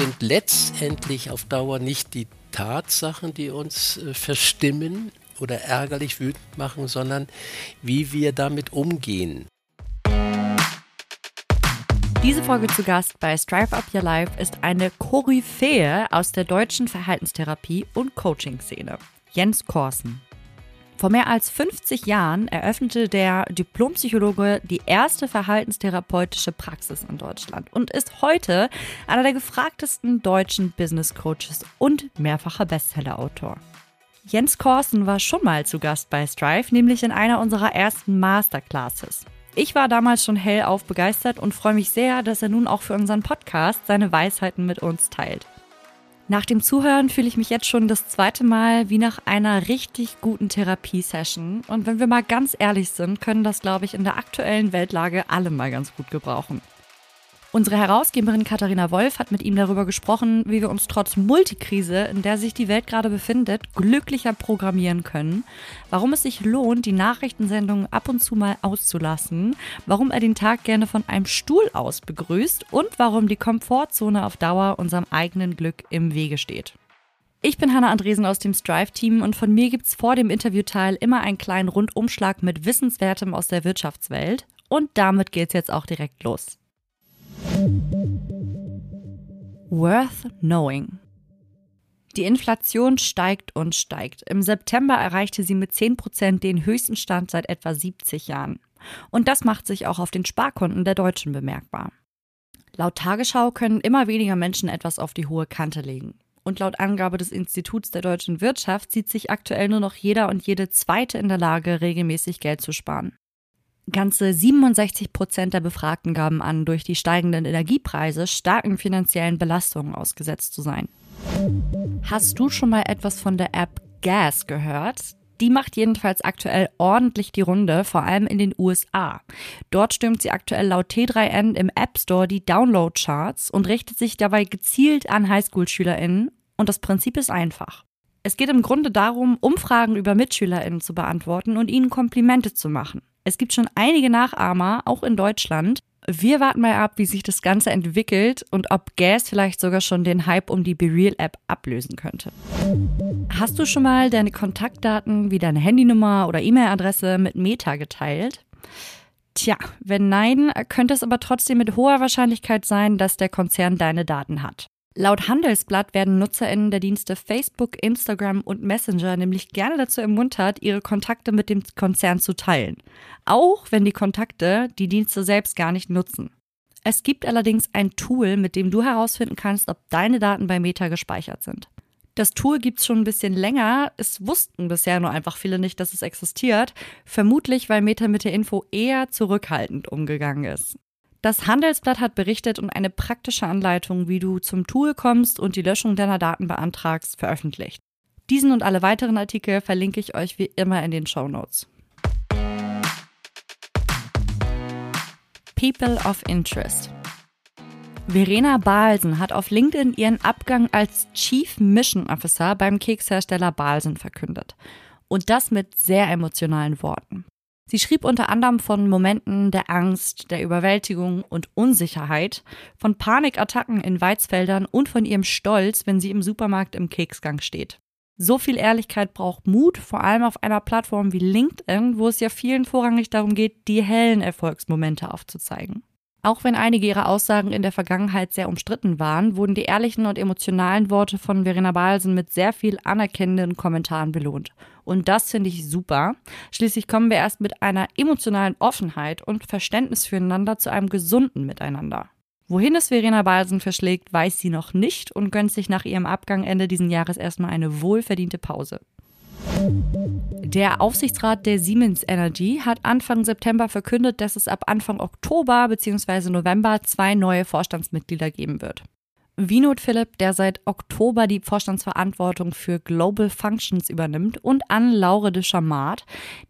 sind letztendlich auf Dauer nicht die Tatsachen, die uns äh, verstimmen oder ärgerlich wütend machen, sondern wie wir damit umgehen. Diese Folge zu Gast bei Strive Up Your Life ist eine Koryphäe aus der deutschen Verhaltenstherapie und Coaching-Szene. Jens Korsen. Vor mehr als 50 Jahren eröffnete der Diplompsychologe die erste verhaltenstherapeutische Praxis in Deutschland und ist heute einer der gefragtesten deutschen Business Coaches und mehrfacher Bestsellerautor. Jens Korsen war schon mal zu Gast bei Strive, nämlich in einer unserer ersten Masterclasses. Ich war damals schon hellauf begeistert und freue mich sehr, dass er nun auch für unseren Podcast seine Weisheiten mit uns teilt. Nach dem Zuhören fühle ich mich jetzt schon das zweite Mal wie nach einer richtig guten Therapiesession. Und wenn wir mal ganz ehrlich sind, können das, glaube ich, in der aktuellen Weltlage alle mal ganz gut gebrauchen. Unsere Herausgeberin Katharina Wolf hat mit ihm darüber gesprochen, wie wir uns trotz Multikrise, in der sich die Welt gerade befindet, glücklicher programmieren können, warum es sich lohnt, die Nachrichtensendungen ab und zu mal auszulassen, warum er den Tag gerne von einem Stuhl aus begrüßt und warum die Komfortzone auf Dauer unserem eigenen Glück im Wege steht. Ich bin Hanna Andresen aus dem Strive-Team und von mir gibt's vor dem Interviewteil immer einen kleinen Rundumschlag mit Wissenswertem aus der Wirtschaftswelt. Und damit geht's jetzt auch direkt los. Worth Knowing. Die Inflation steigt und steigt. Im September erreichte sie mit 10% den höchsten Stand seit etwa 70 Jahren. Und das macht sich auch auf den Sparkonten der Deutschen bemerkbar. Laut Tagesschau können immer weniger Menschen etwas auf die hohe Kante legen. Und laut Angabe des Instituts der deutschen Wirtschaft sieht sich aktuell nur noch jeder und jede Zweite in der Lage, regelmäßig Geld zu sparen. Ganze 67 Prozent der Befragten gaben an, durch die steigenden Energiepreise starken finanziellen Belastungen ausgesetzt zu sein. Hast du schon mal etwas von der App Gas gehört? Die macht jedenfalls aktuell ordentlich die Runde, vor allem in den USA. Dort stürmt sie aktuell laut T3N im App Store die Download-Charts und richtet sich dabei gezielt an Highschool-SchülerInnen. Und das Prinzip ist einfach. Es geht im Grunde darum, Umfragen über MitschülerInnen zu beantworten und ihnen Komplimente zu machen. Es gibt schon einige Nachahmer, auch in Deutschland. Wir warten mal ab, wie sich das Ganze entwickelt und ob Gas vielleicht sogar schon den Hype um die BeReal App ablösen könnte. Hast du schon mal deine Kontaktdaten wie deine Handynummer oder E-Mail-Adresse mit Meta geteilt? Tja, wenn nein, könnte es aber trotzdem mit hoher Wahrscheinlichkeit sein, dass der Konzern deine Daten hat. Laut Handelsblatt werden NutzerInnen der Dienste Facebook, Instagram und Messenger nämlich gerne dazu ermuntert, ihre Kontakte mit dem Konzern zu teilen. Auch wenn die Kontakte die Dienste selbst gar nicht nutzen. Es gibt allerdings ein Tool, mit dem du herausfinden kannst, ob deine Daten bei Meta gespeichert sind. Das Tool gibt es schon ein bisschen länger. Es wussten bisher nur einfach viele nicht, dass es existiert. Vermutlich, weil Meta mit der Info eher zurückhaltend umgegangen ist. Das Handelsblatt hat berichtet und eine praktische Anleitung, wie du zum Tool kommst und die Löschung deiner Daten beantragst, veröffentlicht. Diesen und alle weiteren Artikel verlinke ich euch wie immer in den Show Notes. People of Interest. Verena Balsen hat auf LinkedIn ihren Abgang als Chief Mission Officer beim Kekshersteller Balsen verkündet. Und das mit sehr emotionalen Worten. Sie schrieb unter anderem von Momenten der Angst, der Überwältigung und Unsicherheit, von Panikattacken in Weizfeldern und von ihrem Stolz, wenn sie im Supermarkt im Keksgang steht. So viel Ehrlichkeit braucht Mut, vor allem auf einer Plattform wie LinkedIn, wo es ja vielen vorrangig darum geht, die hellen Erfolgsmomente aufzuzeigen. Auch wenn einige ihrer Aussagen in der Vergangenheit sehr umstritten waren, wurden die ehrlichen und emotionalen Worte von Verena Balsen mit sehr viel anerkennenden Kommentaren belohnt. Und das finde ich super. Schließlich kommen wir erst mit einer emotionalen Offenheit und Verständnis füreinander zu einem gesunden Miteinander. Wohin es Verena Balsen verschlägt, weiß sie noch nicht und gönnt sich nach ihrem Abgang Ende diesen Jahres erstmal eine wohlverdiente Pause. Der Aufsichtsrat der Siemens Energy hat Anfang September verkündet, dass es ab Anfang Oktober bzw. November zwei neue Vorstandsmitglieder geben wird. Vinod Philipp, der seit Oktober die Vorstandsverantwortung für Global Functions übernimmt, und Anne Laure de Chamard,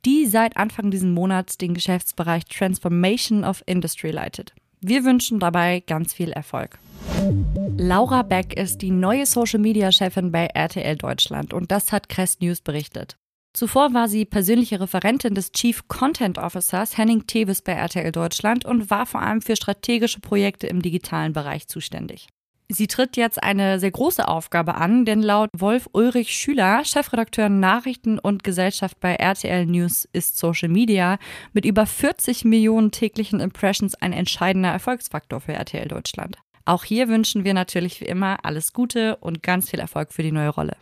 die seit Anfang dieses Monats den Geschäftsbereich Transformation of Industry leitet. Wir wünschen dabei ganz viel Erfolg. Laura Beck ist die neue Social-Media-Chefin bei RTL Deutschland und das hat Crest News berichtet. Zuvor war sie persönliche Referentin des Chief Content Officers Henning Tevis bei RTL Deutschland und war vor allem für strategische Projekte im digitalen Bereich zuständig. Sie tritt jetzt eine sehr große Aufgabe an, denn laut Wolf Ulrich Schüler, Chefredakteur Nachrichten und Gesellschaft bei RTL News, ist Social Media mit über 40 Millionen täglichen Impressions ein entscheidender Erfolgsfaktor für RTL Deutschland. Auch hier wünschen wir natürlich wie immer alles Gute und ganz viel Erfolg für die neue Rolle.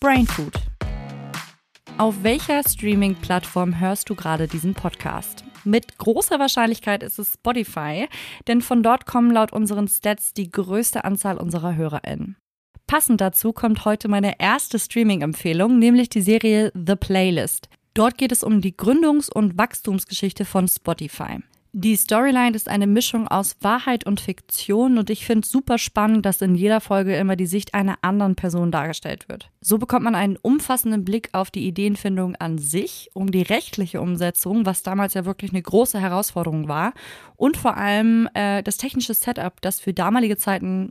Brainfood. Auf welcher Streaming-Plattform hörst du gerade diesen Podcast? Mit großer Wahrscheinlichkeit ist es Spotify, denn von dort kommen laut unseren Stats die größte Anzahl unserer HörerInnen. Passend dazu kommt heute meine erste Streaming-Empfehlung, nämlich die Serie The Playlist. Dort geht es um die Gründungs- und Wachstumsgeschichte von Spotify. Die Storyline ist eine Mischung aus Wahrheit und Fiktion und ich finde super spannend, dass in jeder Folge immer die Sicht einer anderen Person dargestellt wird. So bekommt man einen umfassenden Blick auf die Ideenfindung an sich, um die rechtliche Umsetzung, was damals ja wirklich eine große Herausforderung war, und vor allem äh, das technische Setup, das für damalige Zeiten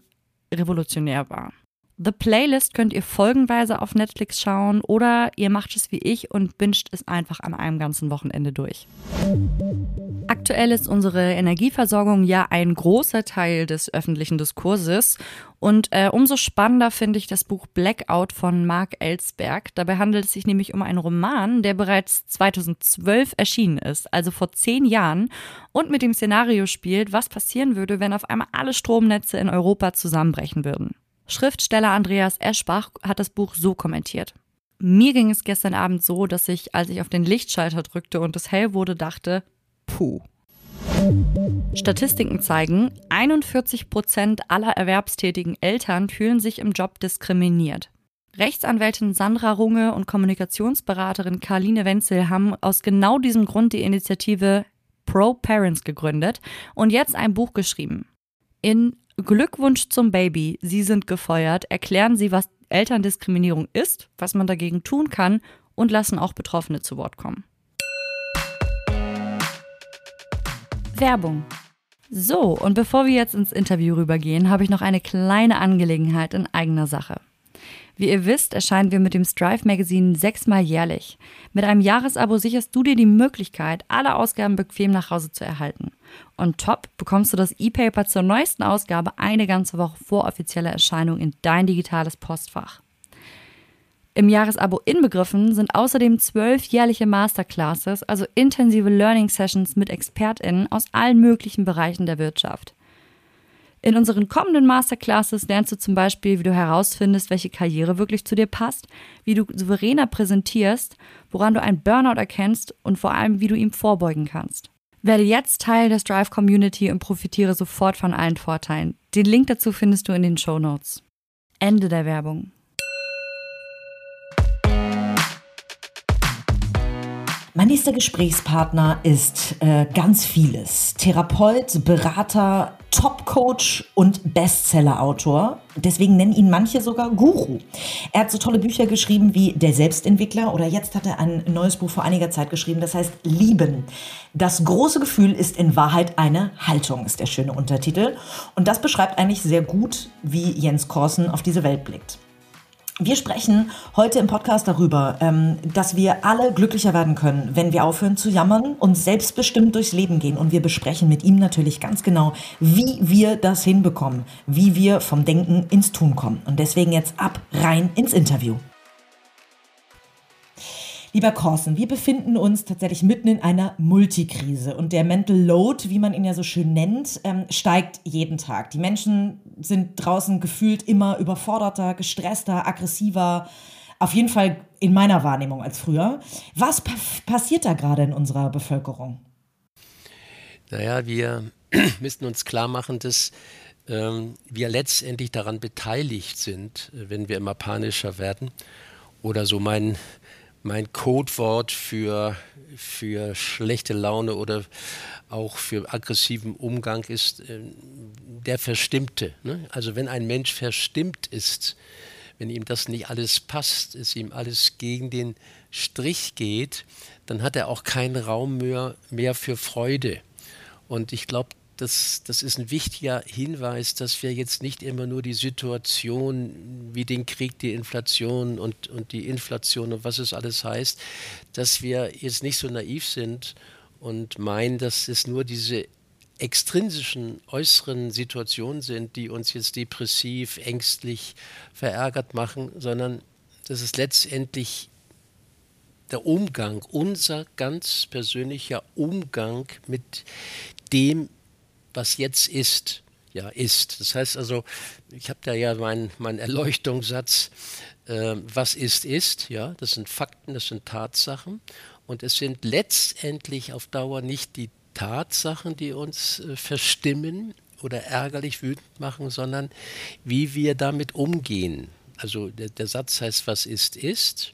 revolutionär war. The Playlist könnt ihr folgenweise auf Netflix schauen oder ihr macht es wie ich und binscht es einfach an einem ganzen Wochenende durch. Aktuell ist unsere Energieversorgung ja ein großer Teil des öffentlichen Diskurses und äh, umso spannender finde ich das Buch Blackout von Mark Ellsberg. Dabei handelt es sich nämlich um einen Roman, der bereits 2012 erschienen ist, also vor zehn Jahren, und mit dem Szenario spielt, was passieren würde, wenn auf einmal alle Stromnetze in Europa zusammenbrechen würden. Schriftsteller Andreas Eschbach hat das Buch so kommentiert. Mir ging es gestern Abend so, dass ich, als ich auf den Lichtschalter drückte und es hell wurde, dachte, puh. Statistiken zeigen, 41 Prozent aller erwerbstätigen Eltern fühlen sich im Job diskriminiert. Rechtsanwältin Sandra Runge und Kommunikationsberaterin Karline Wenzel haben aus genau diesem Grund die Initiative Pro Parents gegründet und jetzt ein Buch geschrieben. In Glückwunsch zum Baby, Sie sind gefeuert, erklären Sie, was Elterndiskriminierung ist, was man dagegen tun kann und lassen auch Betroffene zu Wort kommen. Werbung. So, und bevor wir jetzt ins Interview rübergehen, habe ich noch eine kleine Angelegenheit in eigener Sache. Wie ihr wisst, erscheinen wir mit dem Strive Magazine sechsmal jährlich. Mit einem Jahresabo sicherst du dir die Möglichkeit, alle Ausgaben bequem nach Hause zu erhalten. Und top bekommst du das E-Paper zur neuesten Ausgabe eine ganze Woche vor offizieller Erscheinung in dein digitales Postfach. Im Jahresabo inbegriffen sind außerdem zwölf jährliche Masterclasses, also intensive Learning Sessions mit ExpertInnen aus allen möglichen Bereichen der Wirtschaft. In unseren kommenden Masterclasses lernst du zum Beispiel, wie du herausfindest, welche Karriere wirklich zu dir passt, wie du souveräner präsentierst, woran du einen Burnout erkennst und vor allem, wie du ihm vorbeugen kannst. Werde jetzt Teil der Strive Community und profitiere sofort von allen Vorteilen. Den Link dazu findest du in den Show Notes. Ende der Werbung. Mein nächster Gesprächspartner ist äh, ganz vieles. Therapeut, Berater, Top-Coach und Bestseller-Autor. Deswegen nennen ihn manche sogar Guru. Er hat so tolle Bücher geschrieben wie Der Selbstentwickler oder jetzt hat er ein neues Buch vor einiger Zeit geschrieben, das heißt Lieben. Das große Gefühl ist in Wahrheit eine Haltung, ist der schöne Untertitel. Und das beschreibt eigentlich sehr gut, wie Jens Korsen auf diese Welt blickt. Wir sprechen heute im Podcast darüber, ähm, dass wir alle glücklicher werden können, wenn wir aufhören zu jammern und selbstbestimmt durchs Leben gehen. Und wir besprechen mit ihm natürlich ganz genau, wie wir das hinbekommen, wie wir vom Denken ins Tun kommen. Und deswegen jetzt ab rein ins Interview. Lieber Corson, wir befinden uns tatsächlich mitten in einer Multikrise und der Mental Load, wie man ihn ja so schön nennt, ähm, steigt jeden Tag. Die Menschen sind draußen gefühlt immer überforderter, gestresster, aggressiver. Auf jeden Fall in meiner Wahrnehmung als früher. Was pa passiert da gerade in unserer Bevölkerung? Naja, wir müssen uns klar machen, dass ähm, wir letztendlich daran beteiligt sind, wenn wir immer panischer werden. Oder so mein mein Codewort für, für schlechte Laune oder auch für aggressiven Umgang ist äh, der Verstimmte. Ne? Also wenn ein Mensch verstimmt ist, wenn ihm das nicht alles passt, es ihm alles gegen den Strich geht, dann hat er auch keinen Raum mehr, mehr für Freude. Und ich glaube, das, das ist ein wichtiger Hinweis, dass wir jetzt nicht immer nur die Situation wie den Krieg, die Inflation und, und die Inflation und was es alles heißt, dass wir jetzt nicht so naiv sind und meinen, dass es nur diese extrinsischen äußeren Situationen sind, die uns jetzt depressiv, ängstlich, verärgert machen, sondern das ist letztendlich der Umgang, unser ganz persönlicher Umgang mit dem, was jetzt ist, ja, ist. Das heißt also, ich habe da ja meinen mein Erleuchtungssatz, äh, was ist, ist, ja, das sind Fakten, das sind Tatsachen und es sind letztendlich auf Dauer nicht die Tatsachen, die uns äh, verstimmen oder ärgerlich wütend machen, sondern wie wir damit umgehen. Also der, der Satz heißt, was ist, ist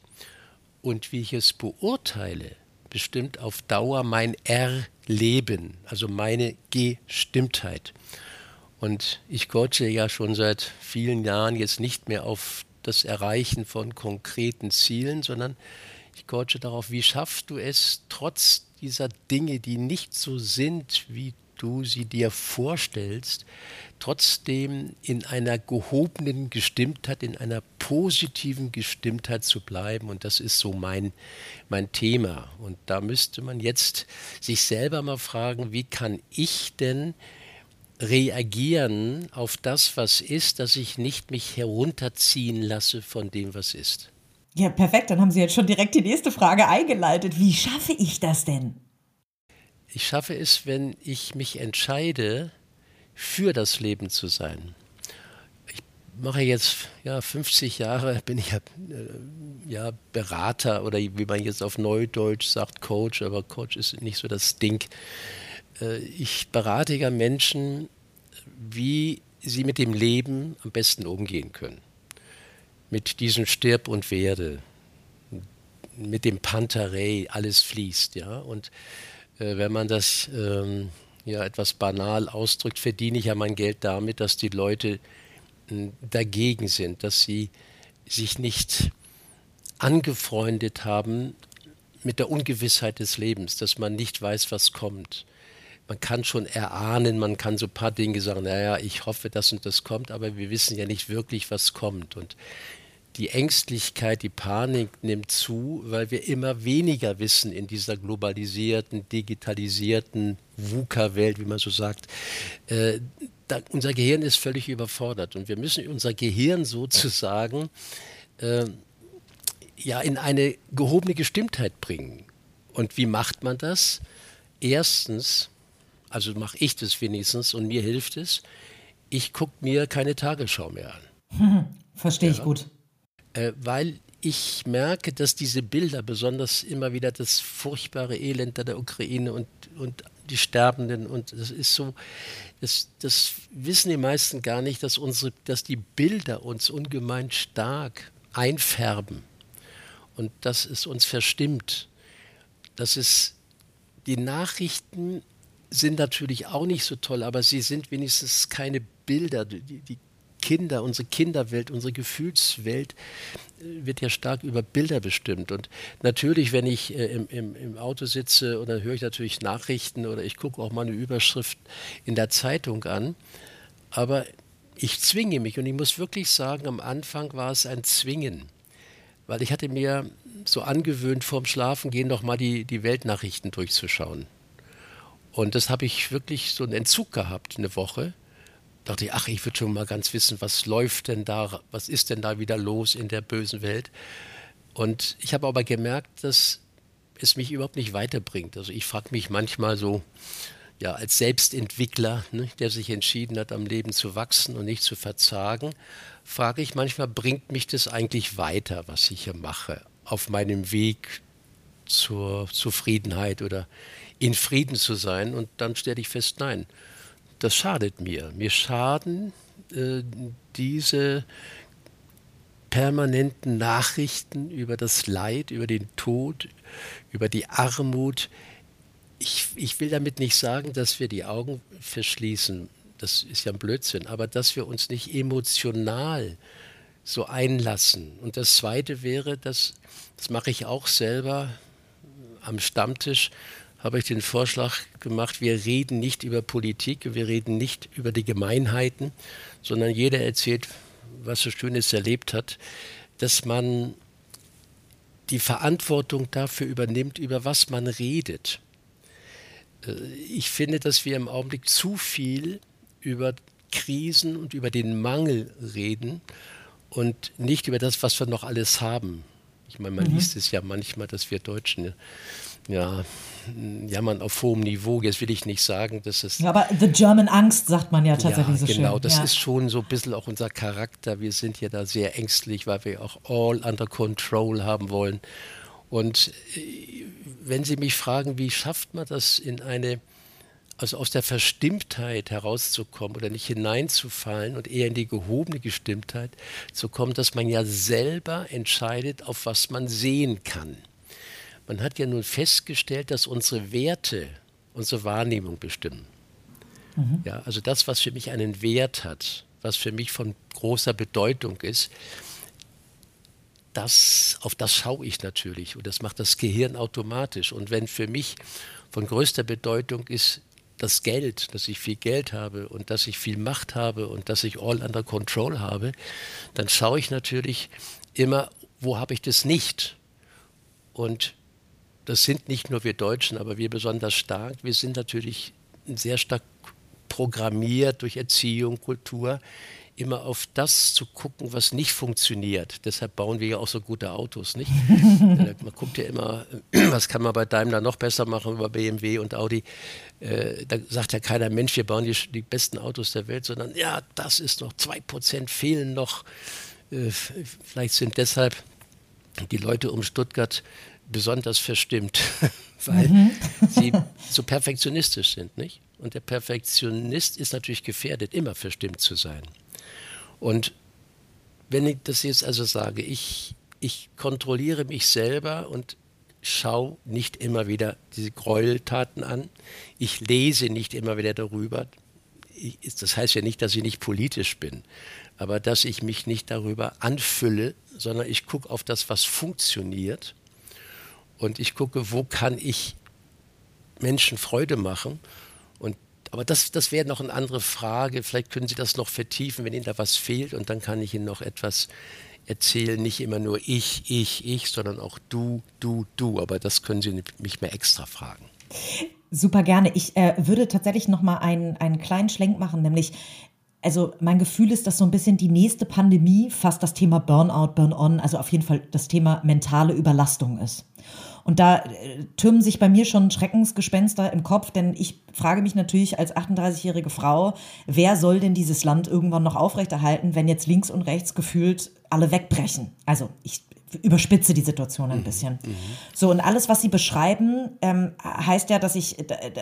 und wie ich es beurteile, bestimmt auf Dauer mein Erleben, also meine Gestimmtheit. Und ich coache ja schon seit vielen Jahren jetzt nicht mehr auf das Erreichen von konkreten Zielen, sondern ich coache darauf, wie schaffst du es, trotz dieser Dinge, die nicht so sind, wie du sie dir vorstellst, trotzdem in einer gehobenen Gestimmtheit, in einer positiven Gestimmtheit zu bleiben. Und das ist so mein, mein Thema. Und da müsste man jetzt sich selber mal fragen, wie kann ich denn reagieren auf das, was ist, dass ich nicht mich herunterziehen lasse von dem, was ist. Ja, perfekt. Dann haben Sie jetzt schon direkt die nächste Frage eingeleitet. Wie schaffe ich das denn? Ich schaffe es, wenn ich mich entscheide, für das Leben zu sein. Ich mache jetzt ja 50 Jahre, bin ich ja, äh, ja Berater oder wie man jetzt auf Neudeutsch sagt, Coach, aber Coach ist nicht so das Ding. Äh, ich berate ja Menschen, wie sie mit dem Leben am besten umgehen können mit diesem Stirb und Werde, mit dem Pantarei, alles fließt, ja. Und äh, wenn man das ähm, ja etwas banal ausdrückt, verdiene ich ja mein Geld damit, dass die Leute äh, dagegen sind, dass sie sich nicht angefreundet haben mit der Ungewissheit des Lebens, dass man nicht weiß, was kommt. Man kann schon erahnen, man kann so ein paar Dinge sagen, naja, ich hoffe, das und das kommt, aber wir wissen ja nicht wirklich, was kommt. Und die Ängstlichkeit, die Panik nimmt zu, weil wir immer weniger wissen in dieser globalisierten, digitalisierten VUCA-Welt, wie man so sagt. Äh, da, unser Gehirn ist völlig überfordert und wir müssen unser Gehirn sozusagen äh, ja, in eine gehobene Gestimmtheit bringen. Und wie macht man das? Erstens, also mache ich das wenigstens und mir hilft es, ich gucke mir keine Tagesschau mehr an. Verstehe ich ja. gut äh, weil ich merke, dass diese Bilder, besonders immer wieder das furchtbare Elend der Ukraine und, und die Sterbenden, und das ist so, das, das wissen die meisten gar nicht, dass, unsere, dass die Bilder uns ungemein stark einfärben und dass es uns verstimmt. Das ist, die Nachrichten sind natürlich auch nicht so toll, aber sie sind wenigstens keine Bilder, die, die Kinder, unsere Kinderwelt, unsere Gefühlswelt äh, wird ja stark über Bilder bestimmt. Und natürlich, wenn ich äh, im, im, im, Auto sitze oder höre ich natürlich Nachrichten oder ich gucke auch mal eine Überschrift in der Zeitung an. Aber ich zwinge mich und ich muss wirklich sagen, am Anfang war es ein Zwingen. Weil ich hatte mir so angewöhnt, vorm Schlafengehen noch mal die, die Weltnachrichten durchzuschauen. Und das habe ich wirklich so einen Entzug gehabt, eine Woche dachte ich, ach, ich würde schon mal ganz wissen, was läuft denn da, was ist denn da wieder los in der bösen Welt. Und ich habe aber gemerkt, dass es mich überhaupt nicht weiterbringt. Also ich frage mich manchmal so, ja, als Selbstentwickler, ne, der sich entschieden hat, am Leben zu wachsen und nicht zu verzagen, frage ich manchmal, bringt mich das eigentlich weiter, was ich hier mache, auf meinem Weg zur Zufriedenheit oder in Frieden zu sein? Und dann stelle ich fest, nein, das schadet mir. Mir schaden äh, diese permanenten Nachrichten über das Leid, über den Tod, über die Armut. Ich, ich will damit nicht sagen, dass wir die Augen verschließen. Das ist ja ein Blödsinn. Aber dass wir uns nicht emotional so einlassen. Und das Zweite wäre, dass, das mache ich auch selber am Stammtisch, habe ich den Vorschlag gemacht, wir reden nicht über Politik, wir reden nicht über die Gemeinheiten, sondern jeder erzählt, was er Schönes erlebt hat, dass man die Verantwortung dafür übernimmt, über was man redet. Äh, ich finde, dass wir im Augenblick zu viel über Krisen und über den Mangel reden und nicht über das, was wir noch alles haben. Ich meine, man mhm. liest es ja manchmal, dass wir Deutschen ja, jammern auf hohem Niveau. Jetzt will ich nicht sagen, dass es. Ja, aber The German Angst sagt man ja tatsächlich ja, so genau, schön. Genau, das ja. ist schon so ein bisschen auch unser Charakter. Wir sind ja da sehr ängstlich, weil wir auch all under control haben wollen. Und äh, wenn Sie mich fragen, wie schafft man das in eine, also aus der Verstimmtheit herauszukommen oder nicht hineinzufallen und eher in die gehobene Gestimmtheit zu kommen, dass man ja selber entscheidet, auf was man sehen kann. Man hat ja nun festgestellt, dass unsere Werte unsere Wahrnehmung bestimmen. Mhm. Ja, also das, was für mich einen Wert hat, was für mich von großer Bedeutung ist, das, auf das schaue ich natürlich und das macht das Gehirn automatisch. Und wenn für mich von größter Bedeutung ist das Geld, dass ich viel Geld habe und dass ich viel Macht habe und dass ich all under control habe, dann schaue ich natürlich immer, wo habe ich das nicht? Und das sind nicht nur wir Deutschen, aber wir besonders stark. Wir sind natürlich sehr stark programmiert durch Erziehung, Kultur, immer auf das zu gucken, was nicht funktioniert. Deshalb bauen wir ja auch so gute Autos, nicht? man guckt ja immer, was kann man bei Daimler noch besser machen über BMW und Audi. Äh, da sagt ja keiner, Mensch, wir bauen die, die, besten Autos der Welt, sondern ja, das ist noch, zwei Prozent fehlen noch. Äh, vielleicht sind deshalb die Leute um Stuttgart besonders verstimmt, weil mhm. sie so perfektionistisch sind, nicht? Und der Perfektionist ist natürlich gefährdet, immer verstimmt zu sein. Und wenn ich das jetzt also sage, ich, ich kontrolliere mich selber und schaue nicht immer wieder diese Gräueltaten an, ich lese nicht immer wieder darüber. Ich, das heißt ja nicht, dass ich nicht politisch bin, aber dass ich mich nicht darüber anfülle, sondern ich gucke auf das, was funktioniert und ich gucke, wo kann ich Menschen Freude machen aber das, das wäre noch eine andere Frage. Vielleicht können Sie das noch vertiefen, wenn Ihnen da was fehlt. Und dann kann ich Ihnen noch etwas erzählen. Nicht immer nur ich, ich, ich, sondern auch du, du, du. Aber das können Sie mich mehr extra fragen. Super gerne. Ich äh, würde tatsächlich noch mal einen, einen kleinen Schlenk machen, nämlich also mein Gefühl ist, dass so ein bisschen die nächste Pandemie fast das Thema Burnout, Burn-on, also auf jeden Fall das Thema mentale Überlastung ist. Und da äh, türmen sich bei mir schon Schreckensgespenster im Kopf, denn ich frage mich natürlich als 38-jährige Frau, wer soll denn dieses Land irgendwann noch aufrechterhalten, wenn jetzt links und rechts gefühlt alle wegbrechen? Also ich überspitze die Situation ein mhm. bisschen. Mhm. So, und alles, was Sie beschreiben, ähm, heißt ja, dass ich,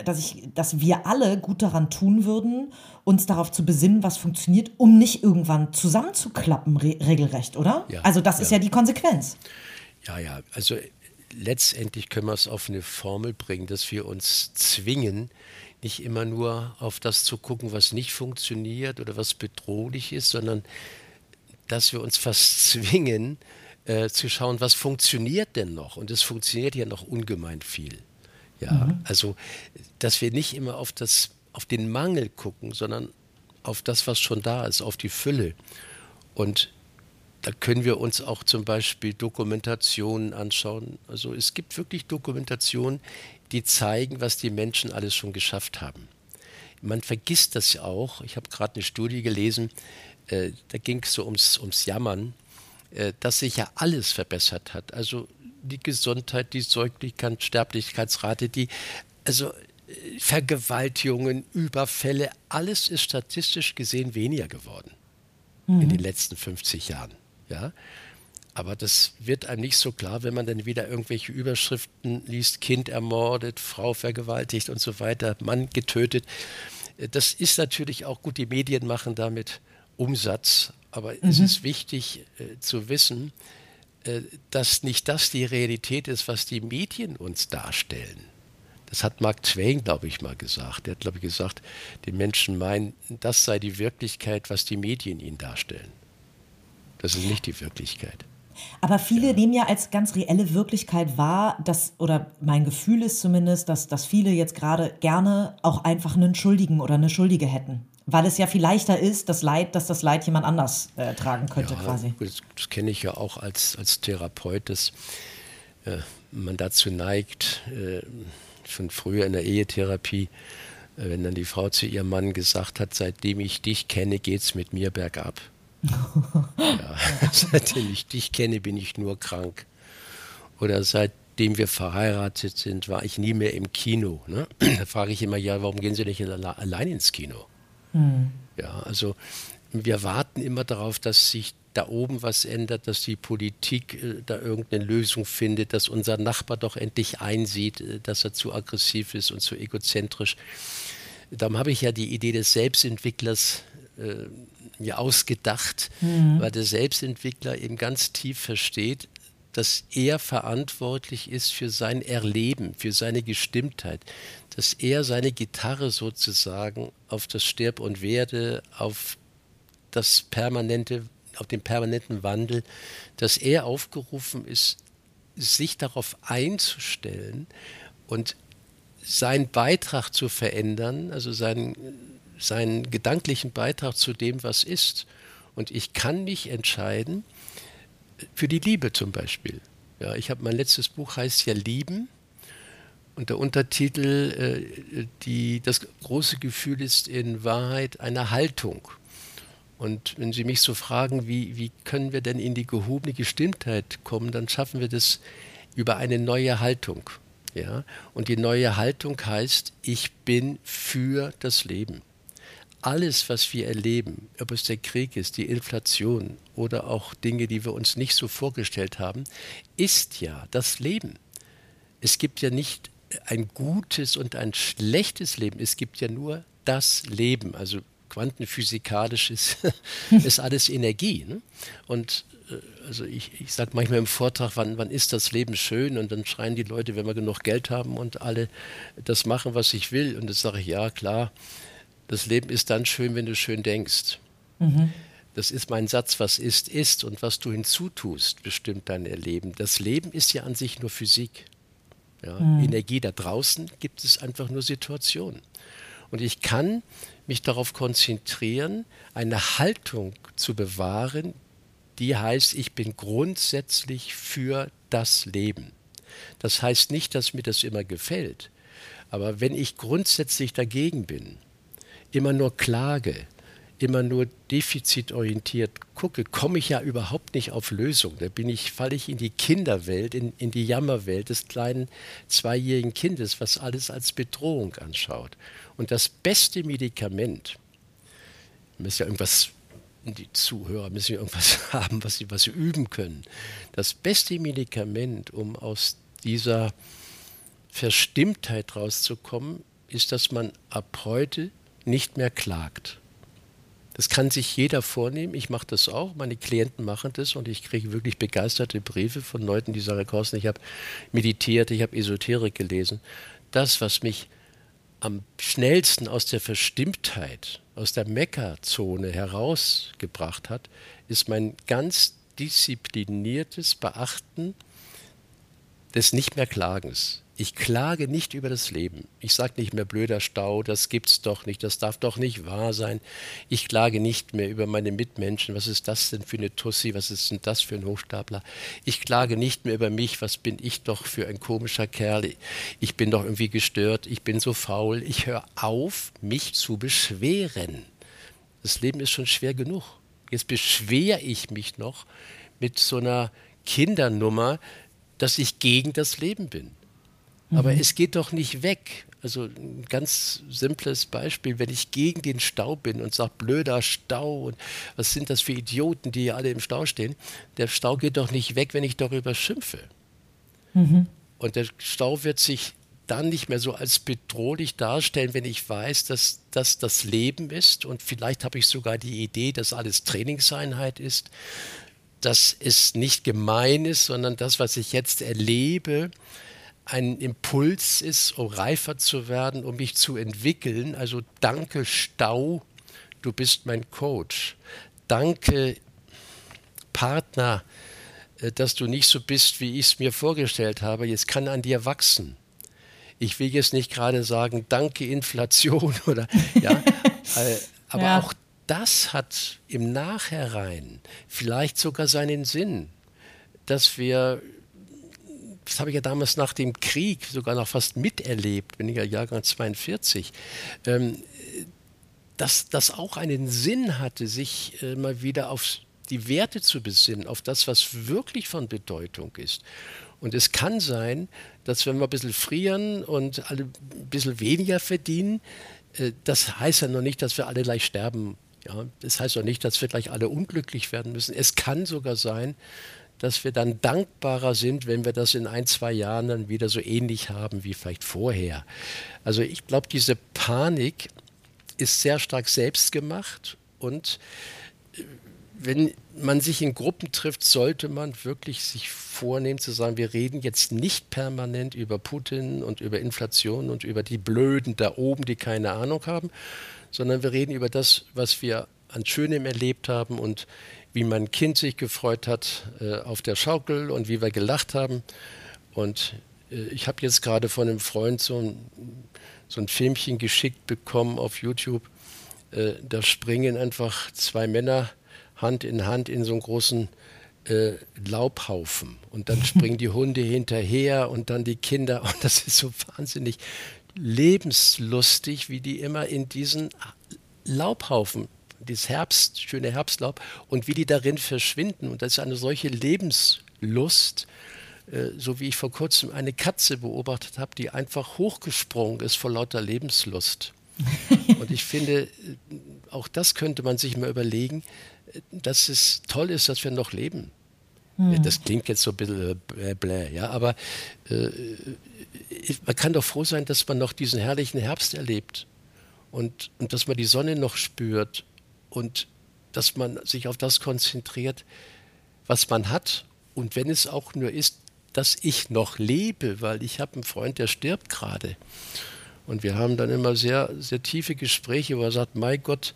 dass ich, dass wir alle gut daran tun würden, uns darauf zu besinnen, was funktioniert, um nicht irgendwann zusammenzuklappen, re regelrecht, oder? Ja, also das ja. ist ja die Konsequenz. Ja, ja, also letztendlich können wir es auf eine Formel bringen, dass wir uns zwingen, nicht immer nur auf das zu gucken, was nicht funktioniert oder was bedrohlich ist, sondern dass wir uns fast zwingen, äh, zu schauen, was funktioniert denn noch? Und es funktioniert ja noch ungemein viel. Ja, mhm. also, dass wir nicht immer auf das, auf den Mangel gucken, sondern auf das, was schon da ist, auf die Fülle. Und da können wir uns auch zum Beispiel Dokumentationen anschauen. Also es gibt wirklich Dokumentationen, die zeigen, was die Menschen alles schon geschafft haben. Man vergisst das ja auch. Ich habe gerade eine Studie gelesen, äh, da ging es so ums, ums Jammern, äh, dass sich ja alles verbessert hat. Also die Gesundheit, die Säuglichkeit, Sterblichkeitsrate, die, also äh, Vergewaltigungen, Überfälle, alles ist statistisch gesehen weniger geworden mhm. in den letzten 50 Jahren. Ja? Aber das wird einem nicht so klar, wenn man dann wieder irgendwelche Überschriften liest, Kind ermordet, Frau vergewaltigt und so weiter, Mann getötet. Das ist natürlich auch gut, die Medien machen damit Umsatz, aber mhm. es ist wichtig äh, zu wissen, äh, dass nicht das die Realität ist, was die Medien uns darstellen. Das hat Mark Twain, glaube ich, mal gesagt. Er hat, glaube ich, gesagt, die Menschen meinen, das sei die Wirklichkeit, was die Medien ihnen darstellen. Das ist nicht die Wirklichkeit. Aber viele ja. nehmen ja als ganz reelle Wirklichkeit wahr, dass, oder mein Gefühl ist zumindest, dass, dass viele jetzt gerade gerne auch einfach einen Schuldigen oder eine Schuldige hätten. Weil es ja viel leichter ist, das Leid, dass das Leid jemand anders äh, tragen könnte, ja, quasi. Das, das kenne ich ja auch als, als Therapeut. Das, äh, man dazu neigt, äh, schon früher in der Ehetherapie, äh, wenn dann die Frau zu ihrem Mann gesagt hat, seitdem ich dich kenne, geht es mit mir bergab. Ja, seitdem ich dich kenne, bin ich nur krank. Oder seitdem wir verheiratet sind, war ich nie mehr im Kino. Ne? Da frage ich immer, ja, warum gehen Sie nicht allein ins Kino? Mhm. Ja, also wir warten immer darauf, dass sich da oben was ändert, dass die Politik äh, da irgendeine Lösung findet, dass unser Nachbar doch endlich einsieht, äh, dass er zu aggressiv ist und zu egozentrisch. Darum habe ich ja die Idee des Selbstentwicklers äh, mir ausgedacht, mhm. weil der Selbstentwickler eben ganz tief versteht, dass er verantwortlich ist für sein Erleben, für seine Gestimmtheit, dass er seine Gitarre sozusagen auf das Stirb und Werde, auf das permanente, auf den permanenten Wandel, dass er aufgerufen ist, sich darauf einzustellen und seinen Beitrag zu verändern, also seinen, seinen gedanklichen Beitrag zu dem, was ist. Und ich kann mich entscheiden für die Liebe zum Beispiel. Ja, ich habe mein letztes Buch heißt ja Lieben und der Untertitel äh, die das große Gefühl ist in Wahrheit eine Haltung. Und wenn Sie mich so fragen, wie, wie können wir denn in die gehobene Gestimmtheit kommen, dann schaffen wir das über eine neue Haltung. Ja? Und die neue Haltung heißt, ich bin für das Leben. Alles, was wir erleben, ob es der Krieg ist, die Inflation oder auch Dinge, die wir uns nicht so vorgestellt haben, ist ja das Leben. Es gibt ja nicht ein gutes und ein schlechtes Leben, es gibt ja nur das Leben. Also quantenphysikalisch ist, ist alles Energie. Ne? Und äh, also ich, ich sage manchmal im Vortrag, wann, wann ist das Leben schön? Und dann schreien die Leute, wenn wir genug Geld haben und alle das machen, was ich will. Und dann sage ich, ja klar, das Leben ist dann schön, wenn du schön denkst. Mhm. Das ist mein Satz, was ist, ist und was du hinzutust, bestimmt dein Erleben. Das Leben ist ja an sich nur Physik. Ja, mhm. Energie da draußen gibt es einfach nur Situationen. Und ich kann mich darauf konzentrieren, eine Haltung zu bewahren, die heißt, ich bin grundsätzlich für das Leben. Das heißt nicht, dass mir das immer gefällt, aber wenn ich grundsätzlich dagegen bin, immer nur klage, immer nur defizitorientiert gucke, komme ich ja überhaupt nicht auf Lösung. Da bin ich, falle ich in die Kinderwelt, in, in die Jammerwelt des kleinen zweijährigen Kindes, was alles als Bedrohung anschaut. Und das beste Medikament, müssen ja irgendwas, die Zuhörer müssen ja irgendwas haben, was sie, was sie üben können. Das beste Medikament, um aus dieser Verstimmtheit rauszukommen, ist, dass man ab heute nicht mehr klagt. Das kann sich jeder vornehmen. Ich mache das auch. Meine Klienten machen das und ich kriege wirklich begeisterte Briefe von Leuten, die sagen, Carsten, ich habe meditiert, ich habe Esoterik gelesen. Das, was mich am schnellsten aus der Verstimmtheit, aus der Meckerzone herausgebracht hat, ist mein ganz diszipliniertes Beachten des Nicht mehr Klagens. Ich klage nicht über das Leben. Ich sage nicht mehr blöder Stau, das gibt's doch nicht, das darf doch nicht wahr sein. Ich klage nicht mehr über meine Mitmenschen, was ist das denn für eine Tussi, was ist denn das für ein Hochstapler. Ich klage nicht mehr über mich, was bin ich doch für ein komischer Kerl. Ich bin doch irgendwie gestört, ich bin so faul. Ich höre auf, mich zu beschweren. Das Leben ist schon schwer genug. Jetzt beschwere ich mich noch mit so einer Kindernummer, dass ich gegen das Leben bin. Aber mhm. es geht doch nicht weg. Also ein ganz simples Beispiel, wenn ich gegen den Stau bin und sage, blöder Stau und was sind das für Idioten, die hier alle im Stau stehen, der Stau geht doch nicht weg, wenn ich darüber schimpfe. Mhm. Und der Stau wird sich dann nicht mehr so als bedrohlich darstellen, wenn ich weiß, dass das das Leben ist und vielleicht habe ich sogar die Idee, dass alles Trainingseinheit ist, dass es nicht gemein ist, sondern das, was ich jetzt erlebe, ein Impuls ist, um reifer zu werden, um mich zu entwickeln. Also danke Stau, du bist mein Coach. Danke Partner, äh, dass du nicht so bist, wie ich es mir vorgestellt habe. Jetzt kann an dir wachsen. Ich will jetzt nicht gerade sagen, danke Inflation oder ja, äh, aber ja. auch das hat im Nachhinein vielleicht sogar seinen Sinn, dass wir das habe ich ja damals nach dem Krieg sogar noch fast miterlebt, bin ich ja Jahrgang 42, ähm, dass das auch einen Sinn hatte, sich äh, mal wieder auf die Werte zu besinnen, auf das, was wirklich von Bedeutung ist. Und es kann sein, dass wenn wir ein bisschen frieren und alle ein bisschen weniger verdienen, äh, das heißt ja noch nicht, dass wir alle gleich sterben. Ja, das heißt auch nicht, dass wir gleich alle unglücklich werden müssen. Es kann sogar sein, dass wir dann dankbarer sind, wenn wir das in ein, zwei Jahren dann wieder so ähnlich haben wie vielleicht vorher. Also ich glaube, diese Panik ist sehr stark selbst gemacht und äh, wenn man sich in Gruppen trifft, sollte man wirklich sich vornehmen zu sagen, wir reden jetzt nicht permanent über Putin und über Inflation und über die Blöden da oben, die keine Ahnung haben, sondern wir reden über das, was wir an Schönem erlebt haben und wie mein Kind sich gefreut hat äh, auf der Schaukel und wie wir gelacht haben. Und äh, ich habe jetzt gerade von einem Freund so ein, so ein Filmchen geschickt bekommen auf YouTube. Äh, da springen einfach zwei Männer Hand in Hand in so einen großen äh, Laubhaufen. Und dann springen die Hunde hinterher und dann die Kinder. Und das ist so wahnsinnig lebenslustig, wie die immer in diesen Laubhaufen, dieses Herbst, schöne Herbstlaub, und wie die darin verschwinden. Und das ist eine solche Lebenslust, äh, so wie ich vor kurzem eine Katze beobachtet habe, die einfach hochgesprungen ist vor lauter Lebenslust. Und ich finde, äh, auch das könnte man sich mal überlegen, dass es toll ist, dass wir noch leben. Hm. Das klingt jetzt so ein bisschen blä, blä ja, aber äh, man kann doch froh sein, dass man noch diesen herrlichen Herbst erlebt und, und dass man die Sonne noch spürt und dass man sich auf das konzentriert, was man hat. Und wenn es auch nur ist, dass ich noch lebe, weil ich habe einen Freund, der stirbt gerade. Und wir haben dann immer sehr, sehr tiefe Gespräche, wo er sagt, mein Gott,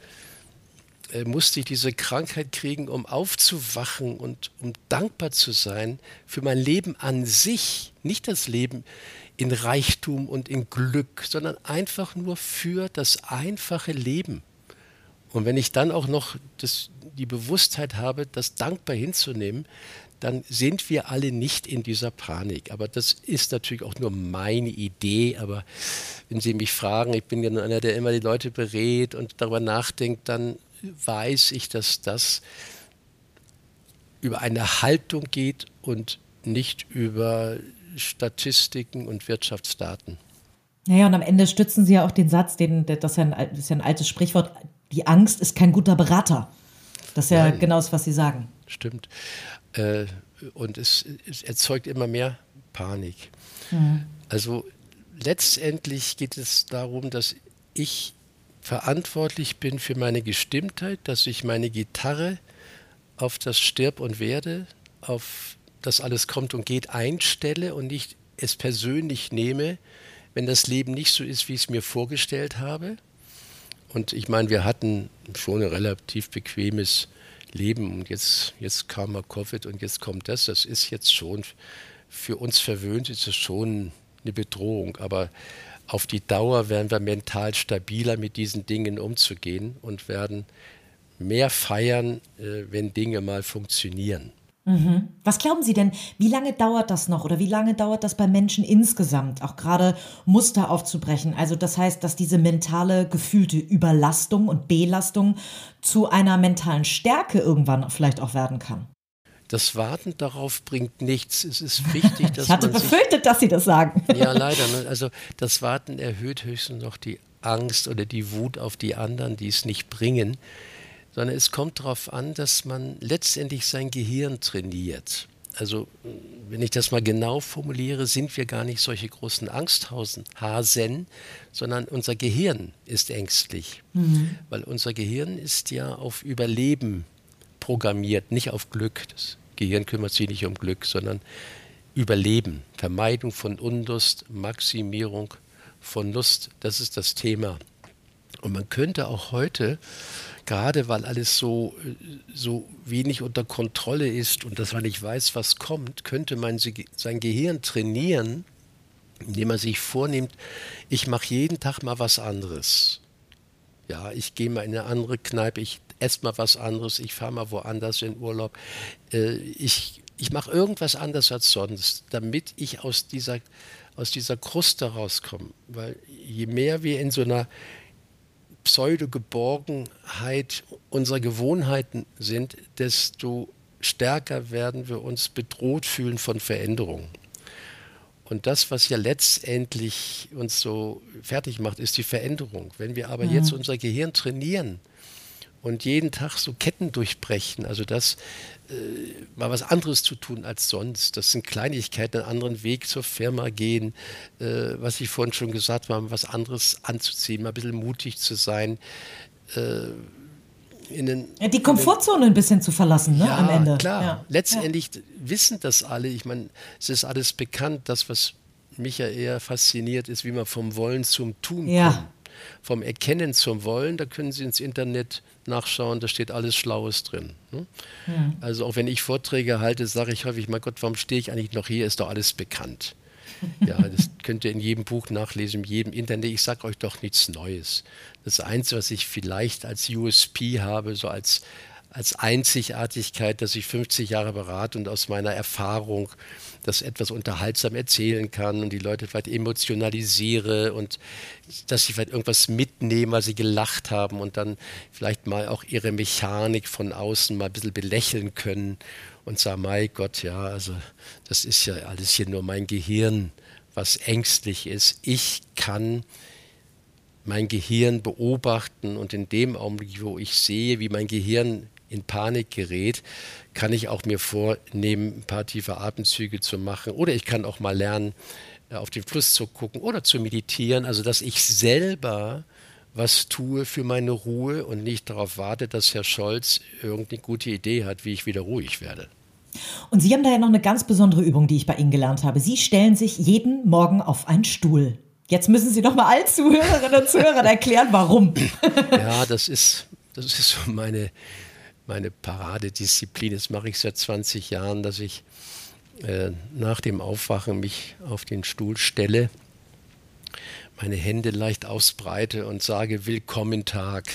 äh, musste ich diese Krankheit kriegen, um aufzuwachen und um dankbar zu sein für mein Leben an sich, nicht das Leben in Reichtum und in Glück, sondern einfach nur für das einfache Leben. Und wenn ich dann auch noch das, die Bewusstheit habe, das dankbar hinzunehmen, dann sind wir alle nicht in dieser Panik. Aber das ist natürlich auch nur meine Idee. Aber wenn Sie mich fragen, ich bin ja einer, der immer die Leute berät und darüber nachdenkt, dann weiß ich, dass das über eine Haltung geht und nicht über Statistiken und Wirtschaftsdaten. Naja, und am Ende stützen Sie ja auch den Satz, den, das, ist ja ein, das ist ja ein altes Sprichwort, die Angst ist kein guter Berater. Das ist ja Nein. genau das, was Sie sagen. Stimmt. Äh, und es, es, erzeugt immer mehr Panik. Mhm. Also letztendlich geht es darum, dass ich verantwortlich bin für meine Gestimmtheit, dass ich meine Gitarre auf das Stirb und Werde, auf das alles kommt und geht einstelle und nicht es persönlich nehme, wenn das Leben nicht so ist, wie ich es mir vorgestellt habe. Und ich meine, wir hatten schon ein relativ bequemes Leben und jetzt, jetzt kam mal Covid und jetzt kommt das. Das ist jetzt schon für uns verwöhnt, ist es schon eine Bedrohung. Aber auf die Dauer werden wir mental stabiler mit diesen Dingen umzugehen und werden mehr feiern, äh, wenn Dinge mal funktionieren. Mhm. Was glauben Sie denn, wie lange dauert das noch oder wie lange dauert das bei Menschen insgesamt, auch gerade Muster aufzubrechen? Also das heißt, dass diese mentale gefühlte Überlastung und Belastung zu einer mentalen Stärke irgendwann vielleicht auch werden kann das Warten darauf bringt nichts. Es ist wichtig, dass ich hatte man befürchtet, sich, dass Sie das sagen. ja, leider. Ne? Also das Warten erhöht höchstens noch die Angst oder die Wut auf die anderen, die es nicht bringen, sondern es kommt darauf an, dass man letztendlich sein Gehirn trainiert. Also wenn ich das mal genau formuliere, sind wir gar nicht solche großen Angsthausen, Hasen, sondern unser Gehirn ist ängstlich, mhm. weil unser Gehirn ist ja auf Überleben programmiert, nicht auf Glück. Das Gehirn kümmert sich nicht um Glück, sondern Überleben, Vermeidung von Unlust, Maximierung von Lust. Das ist das Thema. Und man könnte auch heute, gerade weil alles so, so wenig unter Kontrolle ist und dass man nicht weiß, was kommt, könnte man sein Gehirn trainieren, indem man sich vornimmt, ich mache jeden Tag mal was anderes. Ja, ich gehe mal in eine andere Kneipe, ich esse mal was anderes, ich fahre mal woanders in Urlaub. Äh, ich, ich mache irgendwas anders als sonst, damit ich aus dieser, aus dieser Kruste rauskomme. Weil je mehr wir in so einer Pseudo-Geborgenheit unserer Gewohnheiten sind, desto stärker werden wir uns bedroht fühlen von Veränderungen. Und das, was ja letztendlich uns so fertig macht, ist die Veränderung. Wenn wir aber mhm. jetzt unser Gehirn trainieren und jeden Tag so Ketten durchbrechen, also das äh, mal was anderes zu tun als sonst, das sind Kleinigkeiten, einen anderen Weg zur Firma gehen, äh, was ich vorhin schon gesagt habe, was anderes anzuziehen, mal ein bisschen mutig zu sein. Äh, den, ja, die Komfortzone ein bisschen zu verlassen, ne, ja, am Ende. Klar, ja. letztendlich ja. wissen das alle. Ich meine, es ist alles bekannt. Das, was mich ja eher fasziniert, ist, wie man vom Wollen zum Tun kommt. Vom Erkennen zum Wollen, da können Sie ins Internet nachschauen, da steht alles Schlaues drin. Ne? Also auch wenn ich Vorträge halte, sage ich häufig, mein Gott, warum stehe ich eigentlich noch hier? Ist doch alles bekannt. Ja, das könnt ihr in jedem Buch nachlesen, in jedem Internet. Ich sage euch doch nichts Neues. Das Einzige, was ich vielleicht als USP habe, so als, als Einzigartigkeit, dass ich 50 Jahre berate und aus meiner Erfahrung das etwas unterhaltsam erzählen kann und die Leute vielleicht emotionalisiere und dass sie vielleicht irgendwas mitnehmen, weil sie gelacht haben und dann vielleicht mal auch ihre Mechanik von außen mal ein bisschen belächeln können und sagen, mein Gott, ja, also das ist ja alles hier nur mein Gehirn, was ängstlich ist. Ich kann mein Gehirn beobachten und in dem Augenblick, wo ich sehe, wie mein Gehirn in Panik gerät, kann ich auch mir vornehmen, ein paar tiefe Atemzüge zu machen oder ich kann auch mal lernen, äh, auf den Fluss zu gucken oder zu meditieren, also dass ich selber was tue für meine Ruhe und nicht darauf warte, dass Herr Scholz irgendeine gute Idee hat, wie ich wieder ruhig werde. Und Sie haben da ja noch eine ganz besondere Übung, die ich bei Ihnen gelernt habe. Sie stellen sich jeden Morgen auf einen Stuhl. Jetzt müssen Sie doch mal allen Zuhörerinnen und Zuhörern erklären, warum. Ja, das ist, das ist so meine, meine Paradedisziplin. Das mache ich seit 20 Jahren, dass ich äh, nach dem Aufwachen mich auf den Stuhl stelle, meine Hände leicht ausbreite und sage Willkommen Tag.